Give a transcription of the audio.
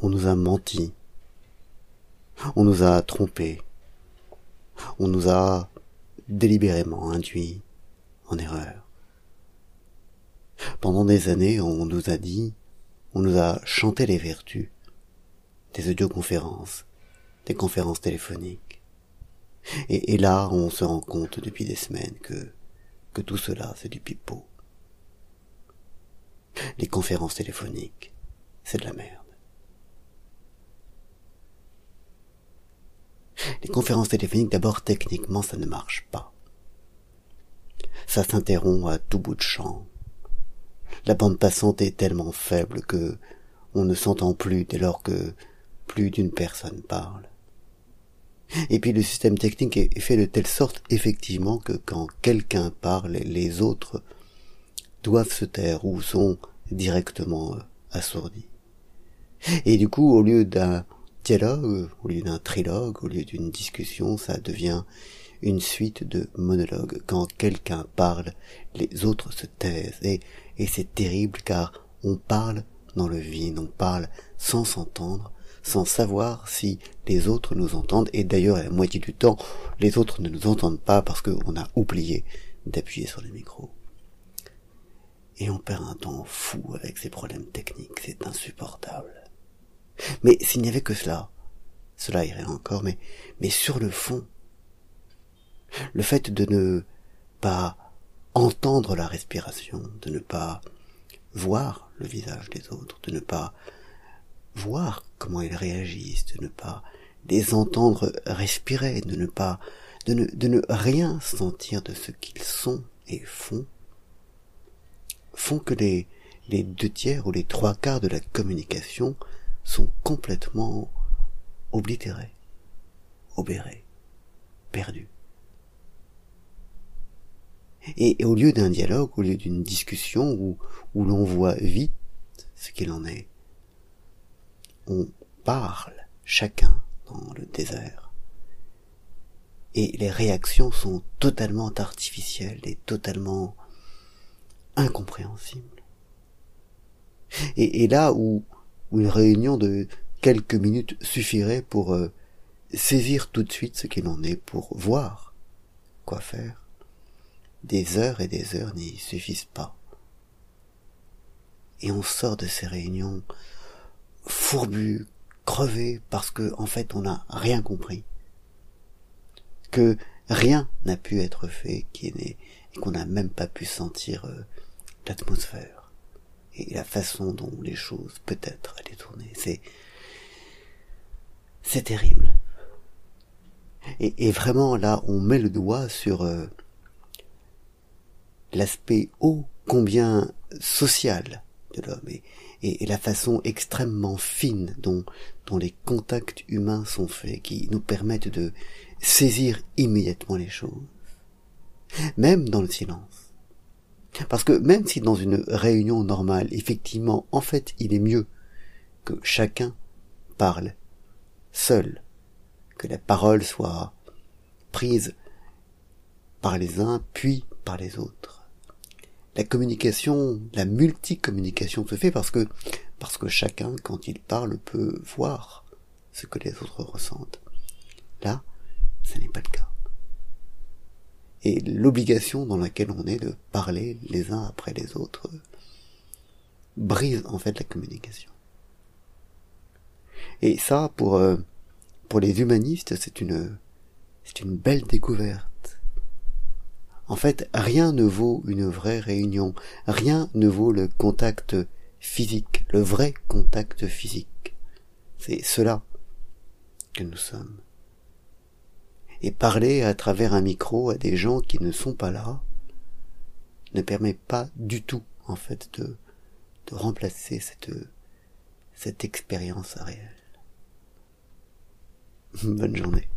on nous a menti, on nous a trompés, on nous a délibérément induits en erreur. Pendant des années, on nous a dit, on nous a chanté les vertus des audioconférences, des conférences téléphoniques. Et, et là, on se rend compte depuis des semaines que, que tout cela, c'est du pipeau. Les conférences téléphoniques, c'est de la merde. Les conférences téléphoniques, d'abord, techniquement, ça ne marche pas. Ça s'interrompt à tout bout de champ. La bande passante est tellement faible que on ne s'entend plus dès lors que plus d'une personne parle. Et puis le système technique est fait de telle sorte effectivement que quand quelqu'un parle, les autres doivent se taire ou sont directement euh, assourdis. Et du coup, au lieu d'un dialogue, au lieu d'un trilogue, au lieu d'une discussion, ça devient une suite de monologues. Quand quelqu'un parle, les autres se taisent. Et, c'est terrible car on parle dans le vide, on parle sans s'entendre, sans savoir si les autres nous entendent. Et d'ailleurs, la moitié du temps, les autres ne nous entendent pas parce qu'on a oublié d'appuyer sur le micro. Et on perd un temps fou avec ces problèmes techniques, c'est insupportable. Mais s'il n'y avait que cela, cela irait encore, mais, mais sur le fond, le fait de ne pas entendre la respiration, de ne pas voir le visage des autres, de ne pas voir comment ils réagissent, de ne pas les entendre respirer, de ne pas, de ne, de ne rien sentir de ce qu'ils sont et font, font que les, les deux tiers ou les trois quarts de la communication sont complètement oblitérés, obérés, perdus. Et, au lieu d'un dialogue, au lieu d'une discussion où, où l'on voit vite ce qu'il en est, on parle chacun dans le désert. Et les réactions sont totalement artificielles et totalement incompréhensibles. Et, là où, où, une réunion de quelques minutes suffirait pour euh, saisir tout de suite ce qu'il en est, pour voir quoi faire, des heures et des heures n'y suffisent pas. Et on sort de ces réunions fourbu, crevé, parce que en fait on n'a rien compris, que rien n'a pu être fait qui est né, et qu'on n'a même pas pu sentir euh, l'atmosphère et la façon dont les choses peut-être allaient tourner. C'est c'est terrible. Et, vraiment là, on met le doigt sur euh, l'aspect ô combien social de l'homme et, et, la façon extrêmement fine dont, dont les contacts humains sont faits, qui nous permettent de saisir immédiatement les choses, même dans le silence. Parce que même si dans une réunion normale, effectivement, en fait, il est mieux que chacun parle seul, que la parole soit prise par les uns puis par les autres la communication, la multicommunication se fait parce que, parce que chacun, quand il parle, peut voir ce que les autres ressentent. Là, ce n'est pas le cas. Et l'obligation dans laquelle on est de parler les uns après les autres brise en fait la communication. Et ça, pour, euh, pour les humanistes, c'est une, c'est une belle découverte en fait, rien ne vaut une vraie réunion, rien ne vaut le contact physique, le vrai contact physique. C'est cela que nous sommes. Et parler à travers un micro à des gens qui ne sont pas là ne permet pas du tout, en fait, de, remplacer cette, cette expérience réelle. Bonne journée.